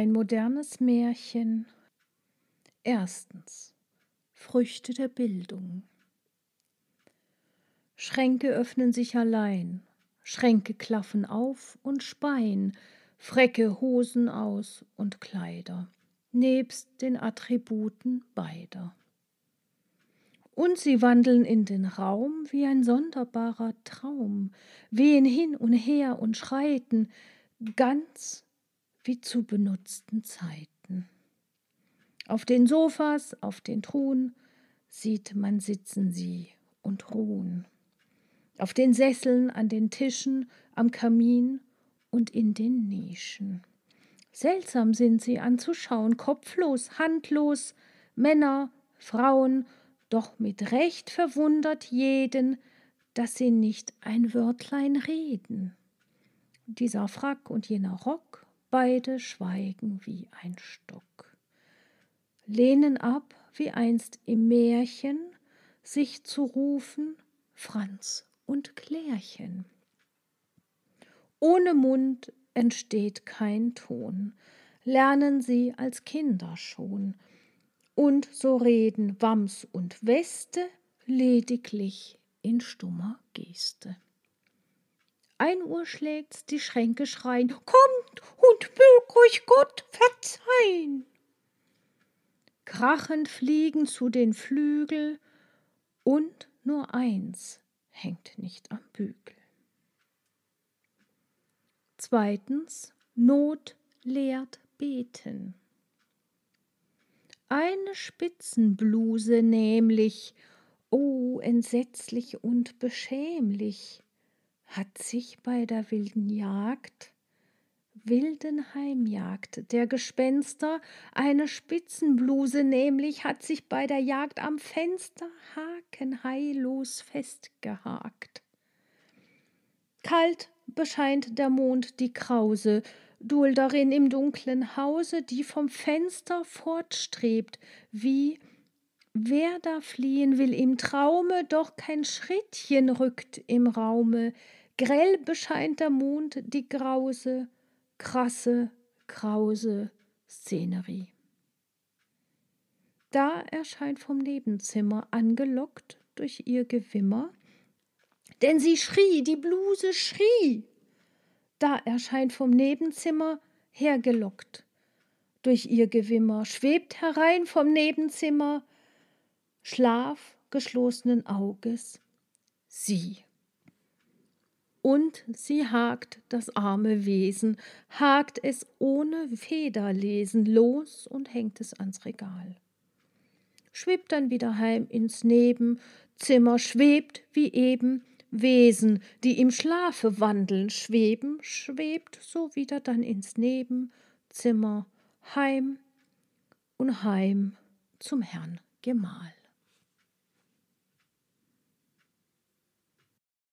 Ein modernes Märchen. Erstens. Früchte der Bildung. Schränke öffnen sich allein, Schränke klaffen auf und speien, Frecke Hosen aus und Kleider, nebst den Attributen beider. Und sie wandeln in den Raum wie ein sonderbarer Traum, wehen hin und her und schreiten, ganz wie zu benutzten Zeiten. Auf den Sofas, auf den Truhen sieht man sitzen sie und ruhen. Auf den Sesseln, an den Tischen, am Kamin und in den Nischen. Seltsam sind sie anzuschauen, kopflos, handlos, Männer, Frauen, doch mit Recht verwundert jeden, dass sie nicht ein Wörtlein reden. Dieser Frack und jener Rock beide schweigen wie ein Stock, lehnen ab wie einst im Märchen, sich zu rufen Franz und Klärchen. Ohne Mund entsteht kein Ton, lernen sie als Kinder schon, und so reden Wams und Weste lediglich in stummer Geste. Ein Uhr schlägt's, die Schränke schreien, kommt und mög euch Gott verzeihen. Krachend fliegen zu den Flügel und nur eins hängt nicht am Bügel. Zweitens, Not lehrt beten. Eine Spitzenbluse nämlich, oh, entsetzlich und beschämlich, hat sich bei der wilden Jagd, wilden Heimjagd der Gespenster, eine Spitzenbluse nämlich hat sich bei der Jagd am Fenster Haken heillos festgehakt. Kalt bescheint der Mond die Krause, Dulderin im dunklen Hause, die vom Fenster fortstrebt, wie wer da fliehen will im Traume, doch kein Schrittchen rückt im Raume, Grell bescheint der Mond die grause, krasse, krause Szenerie. Da erscheint vom Nebenzimmer, angelockt durch ihr Gewimmer, denn sie schrie, die Bluse schrie. Da erscheint vom Nebenzimmer, hergelockt durch ihr Gewimmer, schwebt herein vom Nebenzimmer, Schlaf geschlossenen Auges, sie und sie hakt das arme Wesen, hakt es ohne Federlesen los und hängt es ans Regal. Schwebt dann wieder heim ins Nebenzimmer, schwebt wie eben Wesen, die im Schlafe wandeln, schweben, schwebt so wieder dann ins Nebenzimmer, heim und heim zum Herrn Gemahl.